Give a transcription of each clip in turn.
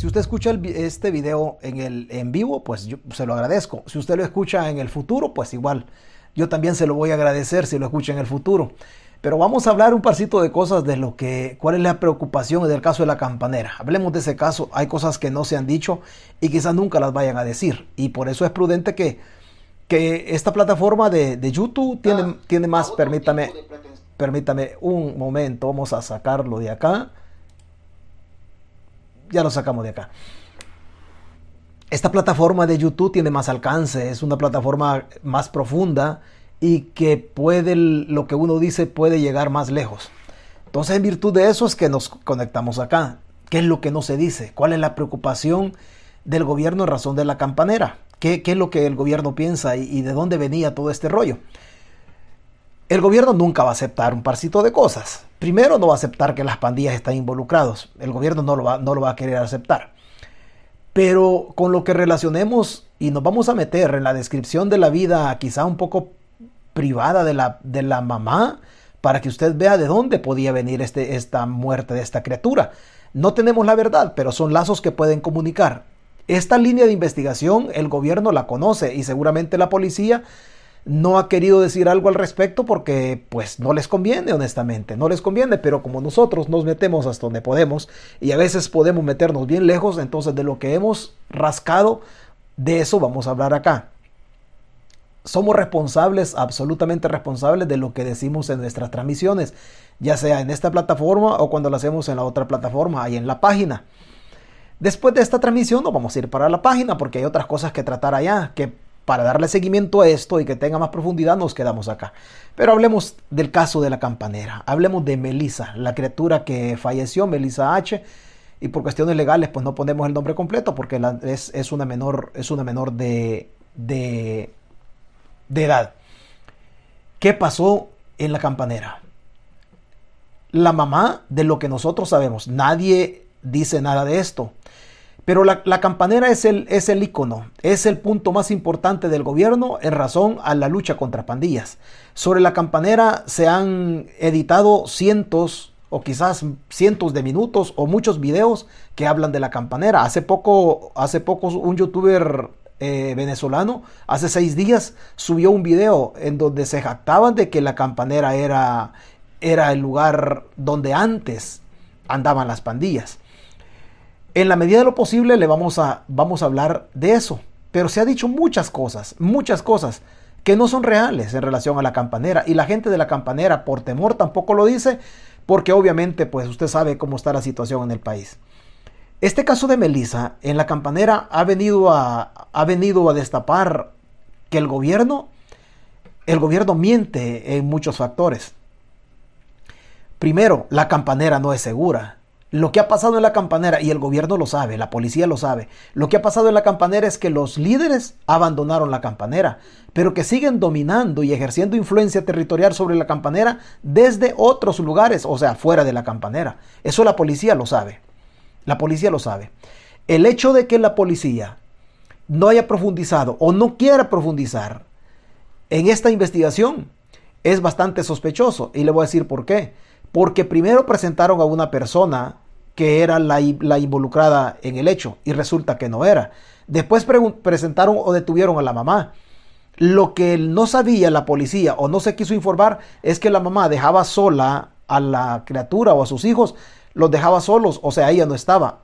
Si usted escucha este video en, el, en vivo, pues yo se lo agradezco. Si usted lo escucha en el futuro, pues igual. Yo también se lo voy a agradecer si lo escucha en el futuro. Pero vamos a hablar un parcito de cosas de lo que, cuál es la preocupación del caso de la campanera. Hablemos de ese caso. Hay cosas que no se han dicho y quizás nunca las vayan a decir. Y por eso es prudente que, que esta plataforma de, YouTube tiene, ah, tiene más, permítame, permítame un momento, vamos a sacarlo de acá. Ya lo sacamos de acá. Esta plataforma de YouTube tiene más alcance, es una plataforma más profunda y que puede, lo que uno dice, puede llegar más lejos. Entonces, en virtud de eso es que nos conectamos acá. ¿Qué es lo que no se dice? ¿Cuál es la preocupación del gobierno en razón de la campanera? ¿Qué, es lo que el gobierno piensa y, de dónde venía todo este rollo? El gobierno nunca va a aceptar un parcito de cosas. Primero, no va a aceptar que las pandillas están involucrados. El gobierno no lo va, no lo va a querer aceptar. Pero con lo que relacionemos y nos vamos a meter en la descripción de la vida quizá un poco privada de la, de la mamá para que usted vea de dónde podía venir este, esta muerte de esta criatura. No tenemos la verdad, pero son lazos que pueden comunicar. Esta línea de investigación el gobierno la conoce y seguramente la policía no ha querido decir algo al respecto porque pues no les conviene honestamente, no les conviene, pero como nosotros nos metemos hasta donde podemos y a veces podemos meternos bien lejos, entonces de lo que hemos rascado, de eso vamos a hablar acá somos responsables, absolutamente responsables de lo que decimos en nuestras transmisiones, ya sea en esta plataforma o cuando lo hacemos en la otra plataforma, ahí en la página. Después de esta transmisión nos vamos a ir para la página porque hay otras cosas que tratar allá, que para darle seguimiento a esto y que tenga más profundidad nos quedamos acá. Pero hablemos del caso de la campanera, hablemos de Melissa, la criatura que falleció, Melissa H. Y por cuestiones legales, pues no ponemos el nombre completo porque es, una menor, es una menor de, de de edad. ¿Qué pasó en la campanera? La mamá, de lo que nosotros sabemos, nadie dice nada de esto. Pero la, campanera es el, es el icono, es el punto más importante del gobierno en razón a la lucha contra pandillas. Sobre la campanera se han editado cientos o quizás cientos de minutos o muchos videos que hablan de la campanera. Hace poco, hace poco un youtuber eh, venezolano hace seis días subió un video en donde se jactaban de que la campanera era, era el lugar donde antes andaban las pandillas. En la medida de lo posible le vamos a, vamos a hablar de eso. Pero se ha dicho muchas cosas, muchas cosas que no son reales en relación a la campanera. Y la gente de la campanera por temor tampoco lo dice porque obviamente pues usted sabe cómo está la situación en el país. Este caso de Melissa en la campanera ha venido a, ha venido a destapar que el gobierno, el gobierno miente en muchos factores. Primero, la campanera no es segura. Lo que ha pasado en la campanera, y el gobierno lo sabe, la policía lo sabe, lo que ha pasado en la campanera es que los líderes abandonaron la campanera, pero que siguen dominando y ejerciendo influencia territorial sobre la campanera desde otros lugares, o sea, fuera de la campanera. Eso la policía lo sabe. La policía lo sabe. El hecho de que la policía no haya profundizado o no quiera profundizar en esta investigación es bastante sospechoso. Y le voy a decir por qué. Porque primero presentaron a una persona que era la, involucrada en el hecho y resulta que no era. Después presentaron o detuvieron a la mamá. Lo que no sabía la policía o no se quiso informar es que la mamá dejaba sola a la criatura o a sus hijos los dejaba solos, o sea, ella no estaba,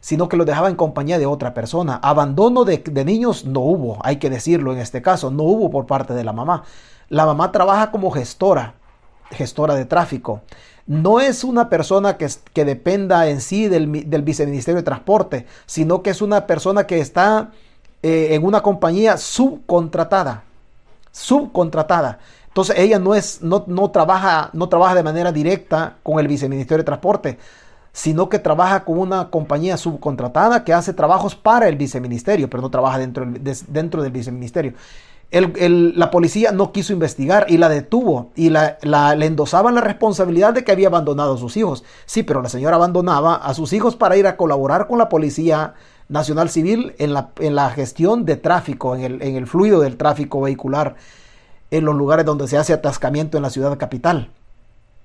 sino que los dejaba en compañía de otra persona. Abandono de, niños no hubo, hay que decirlo en este caso, no hubo por parte de la mamá. La mamá trabaja como gestora, gestora de tráfico. No es una persona que, que dependa en sí del, del, viceministerio de transporte, sino que es una persona que está eh, en una compañía subcontratada. Subcontratada. Entonces ella no, es, no, no, trabaja, no trabaja de manera directa con el viceministerio de Transporte, sino que trabaja con una compañía subcontratada que hace trabajos para el viceministerio, pero no trabaja dentro, dentro del viceministerio. La policía no quiso investigar y la detuvo y la, le endosaban la responsabilidad de que había abandonado a sus hijos. Sí, pero la señora abandonaba a sus hijos para ir a colaborar con la Policía Nacional Civil en la, en la gestión de tráfico, en el, en el fluido del tráfico vehicular en los lugares donde se hace atascamiento en la ciudad capital.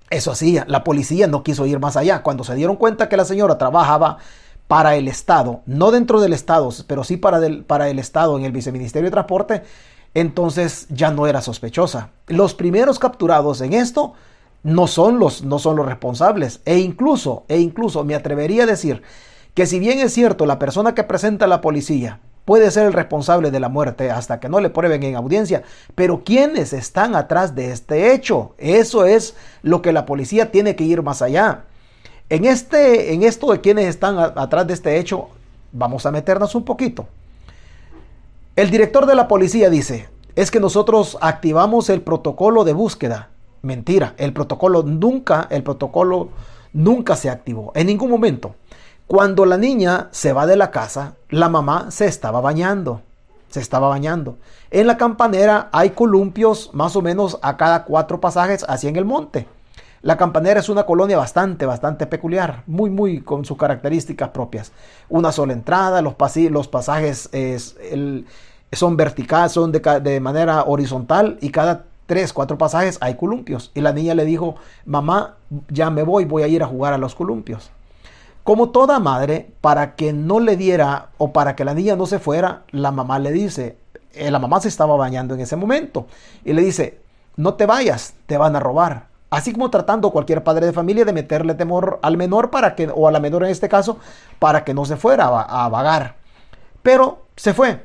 Eso hacía, la policía no quiso ir más allá. Cuando se dieron cuenta que la señora trabajaba para el Estado, no dentro del Estado, pero sí para, para el Estado en el Viceministerio de Transporte, entonces ya no era sospechosa. Los primeros capturados en esto no son los, no son los responsables. E incluso, e incluso me atrevería a decir que si bien es cierto, la persona que presenta a la policía puede ser el responsable de la muerte hasta que no le prueben en audiencia, pero ¿quiénes están atrás de este hecho? Eso es lo que la policía tiene que ir más allá. En, este, en esto de quienes están atrás de este hecho, vamos a meternos un poquito. El director de la policía dice, es que nosotros activamos el protocolo de búsqueda. Mentira, el protocolo nunca, el protocolo nunca se activó, en ningún momento. Cuando la niña se va de la casa, la mamá se estaba bañando. Se estaba bañando. En la campanera hay columpios más o menos a cada cuatro pasajes hacia en el monte. La campanera es una colonia bastante, bastante peculiar, muy, muy con sus características propias. Una sola entrada, los, los pasajes son verticales, son de, manera horizontal y cada tres, cuatro pasajes hay columpios. Y la niña le dijo, mamá, ya me voy, voy a ir a jugar a los columpios. Como toda madre, para que no le diera o para que la niña no se fuera, la mamá le dice, eh, la mamá se estaba bañando en ese momento, y le dice, no te vayas, te van a robar. Así como tratando cualquier padre de familia de meterle temor al menor para que, o a la menor en este caso, para que no se fuera a, a vagar. Pero se fue.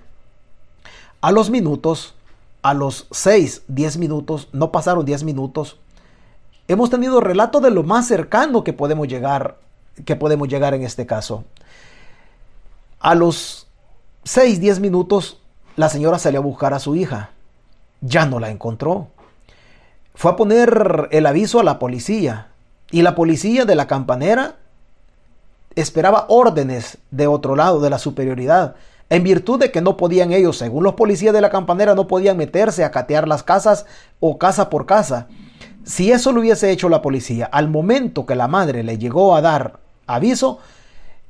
A los minutos, a los 6, 10 minutos, no pasaron 10 minutos, hemos tenido relato de lo más cercano que podemos llegar que podemos llegar en este caso. A los 6, 10 minutos, la señora salió a buscar a su hija. Ya no la encontró. Fue a poner el aviso a la policía y la policía de la campanera esperaba órdenes de otro lado, de la superioridad, en virtud de que no podían ellos, según los policías de la campanera, no podían meterse a catear las casas o casa por casa. Si eso lo hubiese hecho la policía, al momento que la madre le llegó a dar aviso,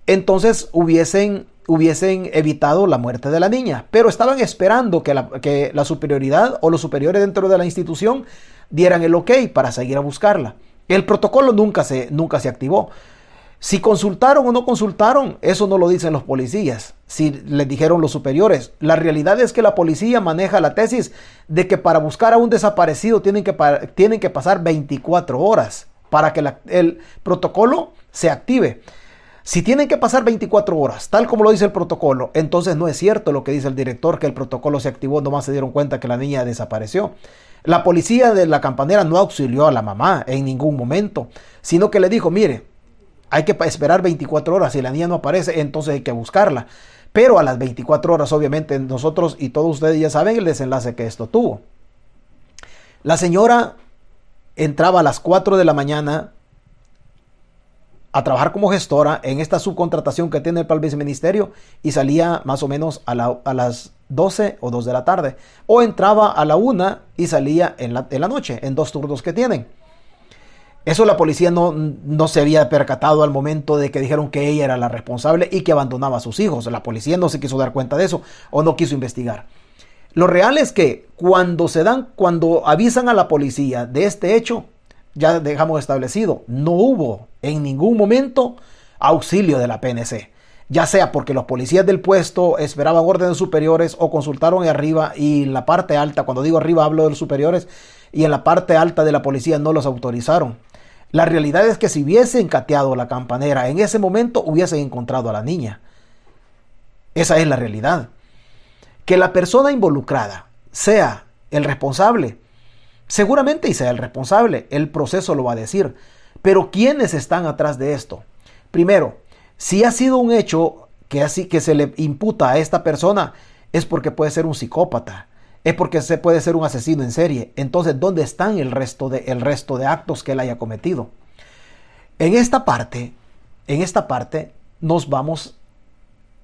entonces hubiesen, hubiesen evitado la muerte de la niña. Pero estaban esperando que la, que la superioridad o los superiores dentro de la institución dieran el ok para seguir a buscarla. El protocolo nunca se, nunca se activó. Si consultaron o no consultaron, eso no lo dicen los policías, si les dijeron los superiores. La realidad es que la policía maneja la tesis de que para buscar a un desaparecido tienen que, tienen que pasar 24 horas para que el protocolo se active. Si tienen que pasar 24 horas, tal como lo dice el protocolo, entonces no es cierto lo que dice el director, que el protocolo se activó, nomás se dieron cuenta que la niña desapareció. La policía de la campanera no auxilió a la mamá en ningún momento, sino que le dijo, mire, hay que esperar 24 horas, si la niña no aparece, entonces hay que buscarla. Pero a las 24 horas, obviamente, nosotros y todos ustedes ya saben el desenlace que esto tuvo. La señora entraba a las 4 de la mañana a trabajar como gestora en esta subcontratación que tiene el Ministerio y salía más o menos a, las 12 o 2 de la tarde. O entraba a la 1 y salía en la, noche, en dos turnos que tienen. Eso la policía no, no, se había percatado al momento de que dijeron que ella era la responsable y que abandonaba a sus hijos. La policía no se quiso dar cuenta de eso o no quiso investigar. Lo real es que cuando se dan, cuando avisan a la policía de este hecho, ya dejamos establecido, no hubo en ningún momento auxilio de la PNC. Ya sea porque los policías del puesto esperaban órdenes superiores o consultaron arriba y en la parte alta, cuando digo arriba hablo de los superiores, y en la parte alta de la policía no los autorizaron. La realidad es que si hubiesen cateado la campanera en ese momento hubiesen encontrado a la niña. Esa es la realidad. Que la persona involucrada sea el responsable, seguramente y sea el responsable, el proceso lo va a decir. Pero ¿quiénes están atrás de esto? Primero, si ha sido un hecho que así que se le imputa a esta persona, es porque puede ser un psicópata, es porque se puede ser un asesino en serie. Entonces, ¿dónde están el resto de, el resto de actos que él haya cometido? En esta parte, en esta parte, nos vamos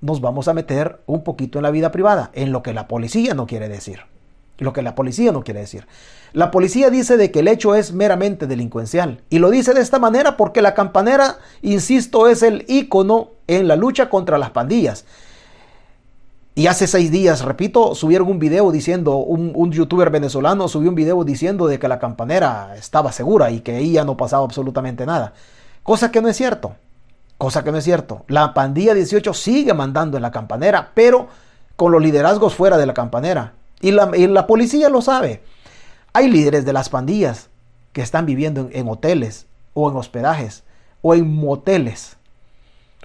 nos vamos a meter un poquito en la vida privada, en lo que la policía no quiere decir. Lo que la policía no quiere decir. La policía dice de que el hecho es meramente delincuencial. Y lo dice de esta manera porque la campanera, insisto, es el ícono en la lucha contra las pandillas. Y hace seis días, repito, subieron un video diciendo, un, youtuber venezolano subió un video diciendo de que la campanera estaba segura y que ahí ya no pasaba absolutamente nada. Cosa que no es cierto. cosa que no es cierto. La pandilla 18 sigue mandando en la campanera, pero con los liderazgos fuera de la campanera. Y la, policía lo sabe. Hay líderes de las pandillas que están viviendo en, hoteles o en hospedajes o en moteles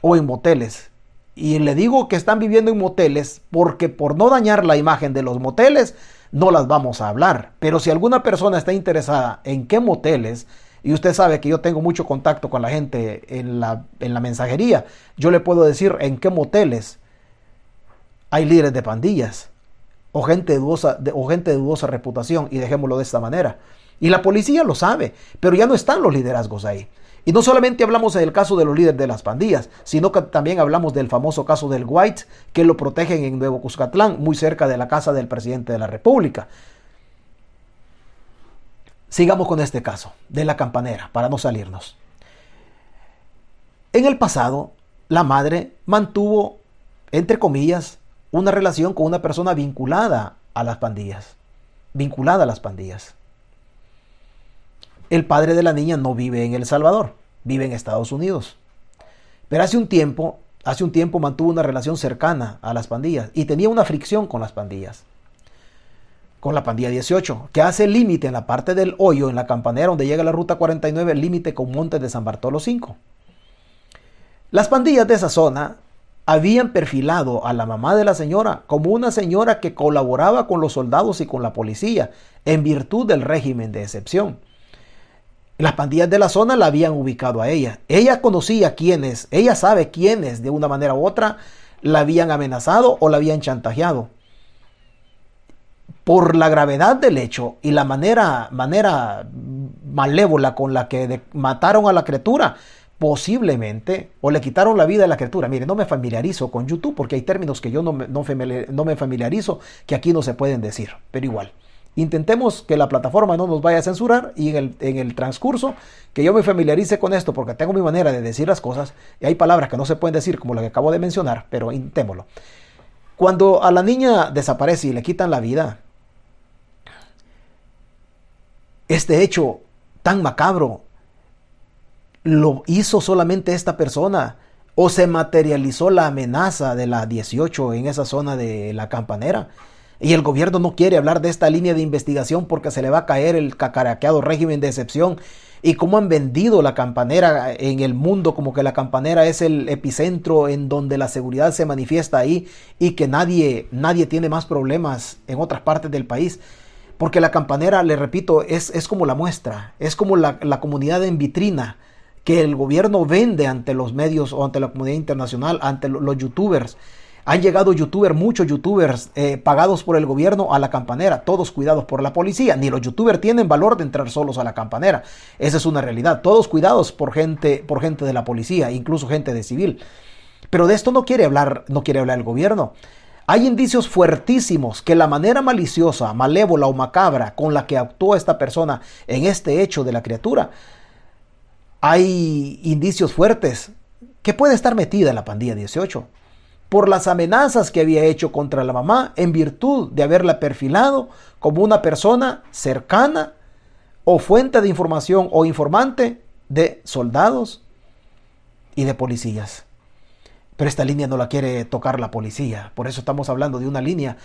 o en moteles. Y le digo que están viviendo en moteles porque por no dañar la imagen de los moteles no las vamos a hablar. Pero si alguna persona está interesada en qué moteles, y usted sabe que yo tengo mucho contacto con la gente en la, en la mensajería, yo le puedo decir en qué moteles hay líderes de pandillas o gente de dudosa, o gente dudosa reputación, y dejémoslo de esta manera. Y la policía lo sabe, pero ya no están los liderazgos ahí. Y no solamente hablamos del caso de los líderes de las pandillas, sino que también hablamos del famoso caso del White, que lo protegen en Nuevo Cuscatlán, muy cerca de la casa del presidente de la República. Sigamos con este caso de la campanera, para no salirnos. En el pasado, la madre mantuvo, entre comillas, una relación con una persona vinculada a las pandillas. Vinculada a las pandillas. El padre de la niña no vive en El Salvador, vive en Estados Unidos. Pero hace un tiempo, hace un tiempo mantuvo una relación cercana a las pandillas y tenía una fricción con las pandillas. Con la pandilla 18, que hace límite en la parte del hoyo, en la campanera donde llega la ruta 49, el límite con Montes de San Bartolo 5. Las pandillas de esa zona habían perfilado a la mamá de la señora como una señora que colaboraba con los soldados y con la policía en virtud del régimen de excepción. Las pandillas de la zona la habían ubicado a ella. Ella conocía quiénes, ella sabe quiénes de una manera u otra la habían amenazado o la habían chantajeado. Por la gravedad del hecho y la manera, manera malévola con la que mataron a la criatura, posiblemente, o le quitaron la vida a la criatura. Mire, no me familiarizo con YouTube porque hay términos que yo no me, no, me familiarizo que aquí no se pueden decir, pero igual. Intentemos que la plataforma no nos vaya a censurar y en el, en el, transcurso que yo me familiarice con esto porque tengo mi manera de decir las cosas y hay palabras que no se pueden decir como la que acabo de mencionar, pero intentémoslo. Cuando a la niña desaparece y le quitan la vida, este hecho tan macabro ¿Lo hizo solamente esta persona? ¿O se materializó la amenaza de la 18 en esa zona de la campanera? Y el gobierno no quiere hablar de esta línea de investigación porque se le va a caer el cacaraqueado régimen de excepción. Y cómo han vendido la campanera en el mundo como que la campanera es el epicentro en donde la seguridad se manifiesta ahí y que nadie, nadie tiene más problemas en otras partes del país. Porque la campanera, le repito, es, es como la muestra, es como la, la comunidad en vitrina que el gobierno vende ante los medios o ante la comunidad internacional, ante los youtubers. Han llegado youtubers, muchos youtubers eh, pagados por el gobierno a la campanera, todos cuidados por la policía. Ni los youtubers tienen valor de entrar solos a la campanera. Esa es una realidad. Todos cuidados por gente, por gente de la policía, incluso gente de civil. Pero de esto no quiere hablar, no quiere hablar el gobierno. Hay indicios fuertísimos que la manera maliciosa, malévola o macabra con la que actuó esta persona en este hecho de la criatura hay indicios fuertes que puede estar metida en la pandilla 18 por las amenazas que había hecho contra la mamá en virtud de haberla perfilado como una persona cercana o fuente de información o informante de soldados y de policías. Pero esta línea no la quiere tocar la policía, por eso estamos hablando de una línea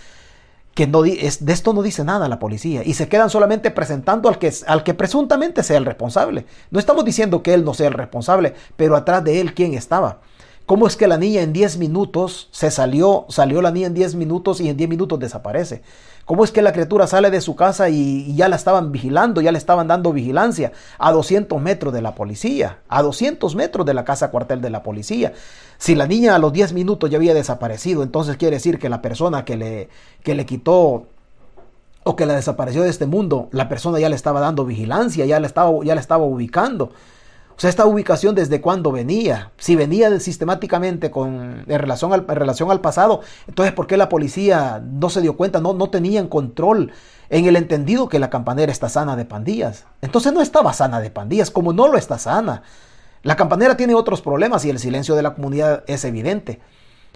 que no, es, de esto no dice nada la policía y se quedan solamente presentando al que, al que presuntamente sea el responsable. No estamos diciendo que él no sea el responsable, pero atrás de él, ¿quién estaba? ¿Cómo es que la niña en 10 minutos se salió, salió la niña en 10 minutos y en 10 minutos desaparece? ¿Cómo es que la criatura sale de su casa y, ya la estaban vigilando, ya le estaban dando vigilancia a 200 metros de la policía, a 200 metros de la casa cuartel de la policía? Si la niña a los 10 minutos ya había desaparecido, entonces quiere decir que la persona que le, que le quitó o que la desapareció de este mundo, la persona ya le estaba dando vigilancia, ya la estaba, ya la estaba ubicando. O sea, esta ubicación desde cuándo venía. Si venía sistemáticamente con, en, relación al, relación al pasado, entonces ¿por qué la policía no se dio cuenta? No, no tenían control en el entendido que la campanera está sana de pandillas. Entonces no estaba sana de pandillas, como no lo está sana. La campanera tiene otros problemas y el silencio de la comunidad es evidente.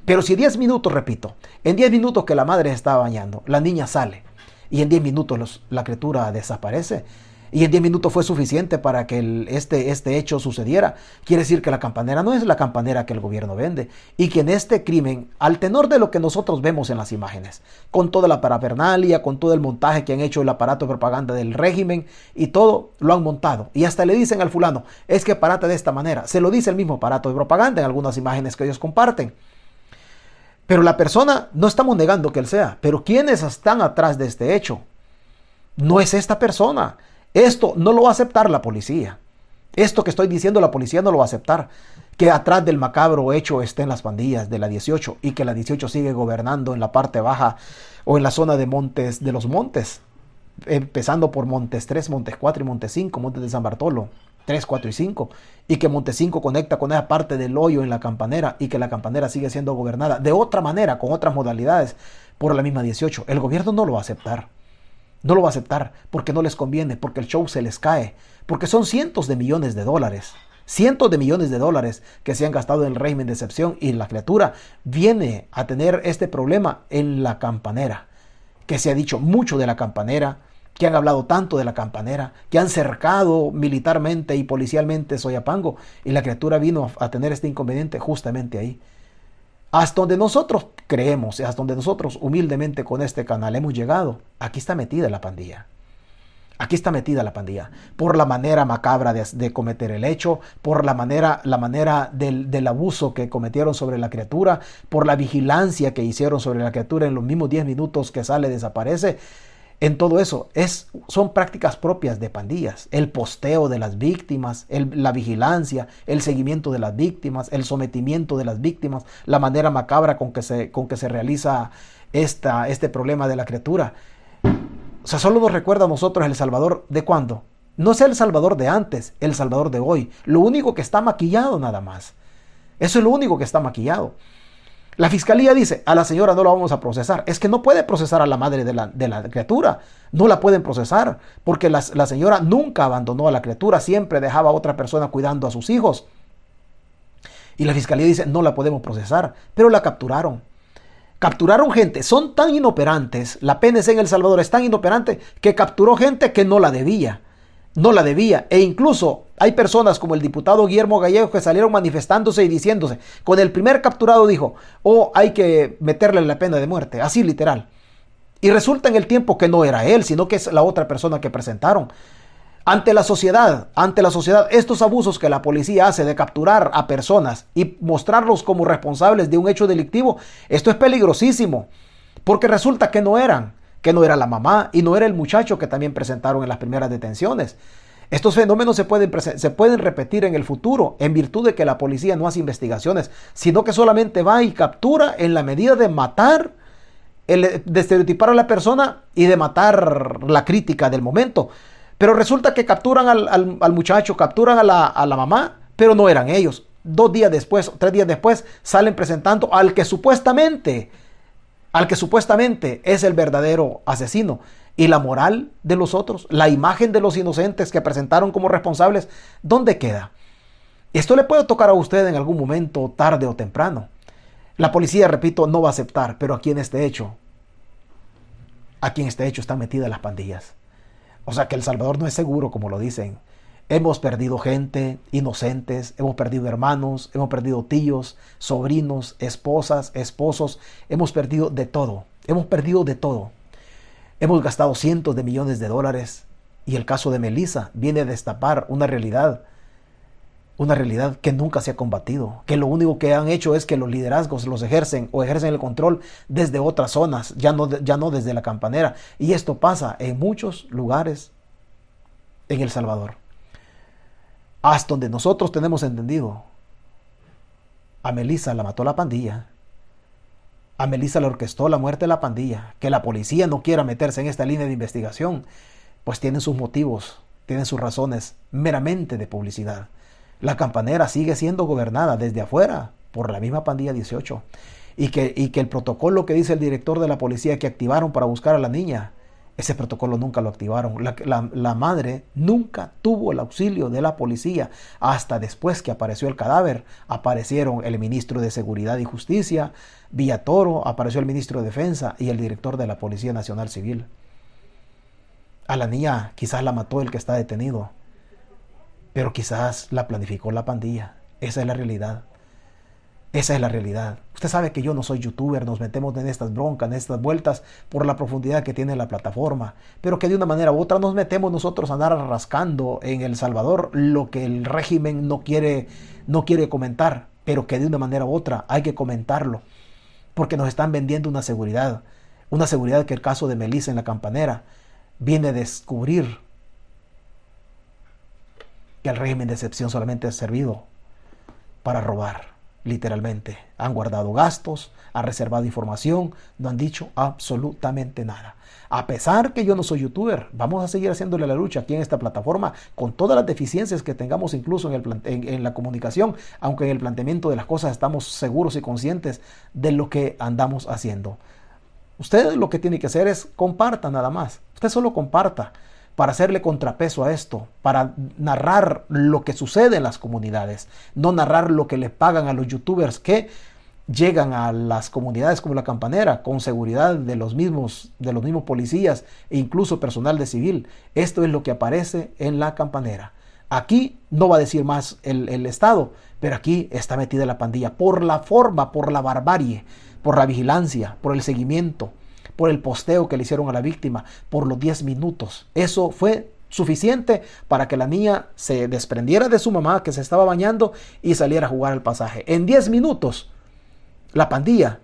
Pero si 10 minutos, repito, en 10 minutos que la madre está bañando, la niña sale y en 10 minutos la criatura desaparece, Y en 10 minutos fue suficiente para que este, este hecho sucediera. Quiere decir que la campanera no es la campanera que el gobierno vende. Y que en este crimen, al tenor de lo que nosotros vemos en las imágenes, con toda la parafernalia, con todo el montaje que han hecho el aparato de propaganda del régimen y todo, lo han montado. Y hasta le dicen al fulano, es que parate de esta manera. Se lo dice el mismo aparato de propaganda en algunas imágenes que ellos comparten. Pero la persona, no estamos negando que él sea, pero ¿quiénes están atrás de este hecho? No es esta persona. Esto no lo va a aceptar la policía. Esto que estoy diciendo la policía no lo va a aceptar. Que atrás del macabro hecho estén las pandillas de la 18 y que la 18 sigue gobernando en la parte baja o en la zona de montes de los montes, empezando por Montes 3, Montes 4 y Montes 5, Montes de San Bartolo. 3, 4 y 5, y que Monte 5 conecta con esa parte del hoyo en la campanera y que la campanera sigue siendo gobernada de otra manera, con otras modalidades, por la misma 18. El gobierno no lo va a aceptar. No lo va a aceptar porque no les conviene, porque el show se les cae, porque son cientos de millones de dólares. Cientos de millones de dólares que se han gastado en el régimen de excepción y la criatura viene a tener este problema en la campanera, que se ha dicho mucho de la campanera, que han hablado tanto de la campanera, que han cercado militarmente y policialmente Soyapango, y la criatura vino a tener este inconveniente justamente ahí. Hasta donde nosotros creemos, hasta donde nosotros humildemente con este canal hemos llegado, aquí está metida la pandilla. Aquí está metida la pandilla. Por la manera macabra de, cometer el hecho, por la manera, la manera del, del, abuso que cometieron sobre la criatura, por la vigilancia que hicieron sobre la criatura en los mismos 10 minutos que sale, desaparece en todo eso. Es, son prácticas propias de pandillas. El posteo de las víctimas, la vigilancia, el seguimiento de las víctimas, el sometimiento de las víctimas, la manera macabra con que se, con que se realiza esta, este problema de la criatura. O sea, solo nos recuerda a nosotros el Salvador de cuándo. No es el Salvador de antes, el Salvador de hoy. Lo único que está maquillado nada más. Eso es lo único que está maquillado. La fiscalía dice, a la señora no la vamos a procesar. Es que no puede procesar a la madre de la, criatura. No la pueden procesar porque la, la, señora nunca abandonó a la criatura, siempre dejaba a otra persona cuidando a sus hijos. Y la fiscalía dice, no la podemos procesar, pero la capturaron. Capturaron gente, son tan inoperantes, la PNC en El Salvador es tan inoperante que capturó gente que no la debía no la debía. E incluso hay personas como el diputado Guillermo Gallego que salieron manifestándose y diciéndose, con el primer capturado dijo, oh, hay que meterle la pena de muerte, así literal. Y resulta en el tiempo que no era él, sino que es la otra persona que presentaron. Ante la sociedad, ante la sociedad, estos abusos que la policía hace de capturar a personas y mostrarlos como responsables de un hecho delictivo, esto es peligrosísimo, porque resulta que no eran que no era la mamá y no era el muchacho que también presentaron en las primeras detenciones. Estos fenómenos se pueden, se pueden repetir en el futuro en virtud de que la policía no hace investigaciones, sino que solamente va y captura en la medida de matar, de estereotipar a la persona y de matar la crítica del momento. Pero resulta que capturan al, muchacho, capturan a la, a la mamá, pero no eran ellos. Dos días después, tres días después, salen presentando al que supuestamente al que supuestamente es el verdadero asesino. Y la moral de los otros, la imagen de los inocentes que presentaron como responsables, ¿dónde queda? Esto le puede tocar a usted en algún momento, tarde o temprano. La policía, repito, no va a aceptar, pero aquí en este hecho, aquí en este hecho están metidas las pandillas. O sea que El Salvador no es seguro, como lo dicen. Hemos perdido gente, inocentes, hemos perdido hermanos, hemos perdido tíos, sobrinos, esposas, esposos, hemos perdido de todo, hemos perdido de todo. Hemos gastado cientos de millones de dólares y el caso de Melissa viene a destapar una realidad, una realidad que nunca se ha combatido, que lo único que han hecho es que los liderazgos los ejercen o ejercen el control desde otras zonas, ya no, ya no desde la campanera. Y esto pasa en muchos lugares en El Salvador hasta donde nosotros tenemos entendido, a Melissa la mató la pandilla. A Melissa le orquestó la muerte de la pandilla. Que la policía no quiera meterse en esta línea de investigación, pues tienen sus motivos, tienen sus razones meramente de publicidad. La campanera sigue siendo gobernada desde afuera por la misma pandilla 18. Y que, y que el protocolo que dice el director de la policía que activaron para buscar a la niña ese protocolo nunca lo activaron. La, madre nunca tuvo el auxilio de la policía. Hasta después que apareció el cadáver, aparecieron el ministro de Seguridad y Justicia, Villatoro, apareció el ministro de Defensa y el director de la Policía Nacional Civil. A la niña quizás la mató el que está detenido, pero quizás la planificó la pandilla. Esa es la realidad. Esa es la realidad. Usted sabe que yo no soy youtuber, nos metemos en estas broncas, en estas vueltas por la profundidad que tiene la plataforma, pero que de una manera u otra nos metemos nosotros a andar rascando en El Salvador lo que el régimen no quiere, no quiere comentar, pero que de una manera u otra hay que comentarlo, porque nos están vendiendo una seguridad, una seguridad que el caso de Melissa en la campanera viene a descubrir que el régimen de excepción solamente ha servido para robar literalmente. Han guardado gastos, han reservado información, no han dicho absolutamente nada. A pesar que yo no soy youtuber, vamos a seguir haciéndole la lucha aquí en esta plataforma con todas las deficiencias que tengamos incluso en, el en, la comunicación, aunque en el planteamiento de las cosas estamos seguros y conscientes de lo que andamos haciendo. Usted lo que tiene que hacer es comparta nada más. Usted solo comparta para hacerle contrapeso a esto, para narrar lo que sucede en las comunidades, no narrar lo que le pagan a los youtubers que llegan a las comunidades como la campanera con seguridad de los mismos de los mismos policías e incluso personal de civil. Esto es lo que aparece en la campanera. Aquí no va a decir más el, el Estado, pero aquí está metida la pandilla por la forma, por la barbarie, por la vigilancia, por el seguimiento, por el posteo que le hicieron a la víctima, por los 10 minutos. Eso fue suficiente para que la niña se desprendiera de su mamá que se estaba bañando y saliera a jugar al pasaje. En 10 minutos, la pandilla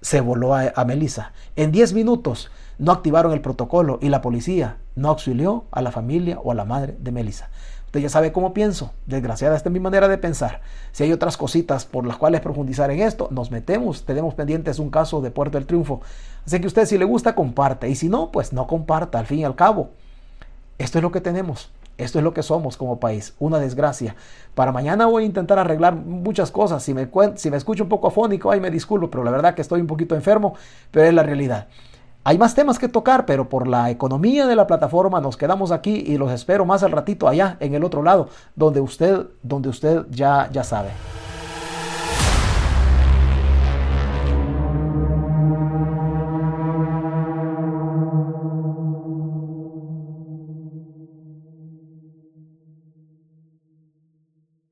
se voló a, a Melissa. En 10 minutos no activaron el protocolo y la policía no auxilió a la familia o a la madre de Melissa. Usted ya sabe cómo pienso. Desgraciada, esta es mi manera de pensar. Si hay otras cositas por las cuales profundizar en esto, nos metemos. Tenemos pendientes un caso de Puerto del Triunfo. Así que usted si le gusta, comparte. Y si no, pues no comparta. Al fin y al cabo, esto es lo que tenemos. Esto es lo que somos como país. Una desgracia. Para mañana voy a intentar arreglar muchas cosas. Si me, si me escucho un poco afónico, ay, me disculpo, pero la verdad que estoy un poquito enfermo, pero es la realidad. Hay más temas que tocar, pero por la economía de la plataforma nos quedamos aquí y los espero más al ratito allá en el otro lado, donde usted, donde usted ya, ya sabe.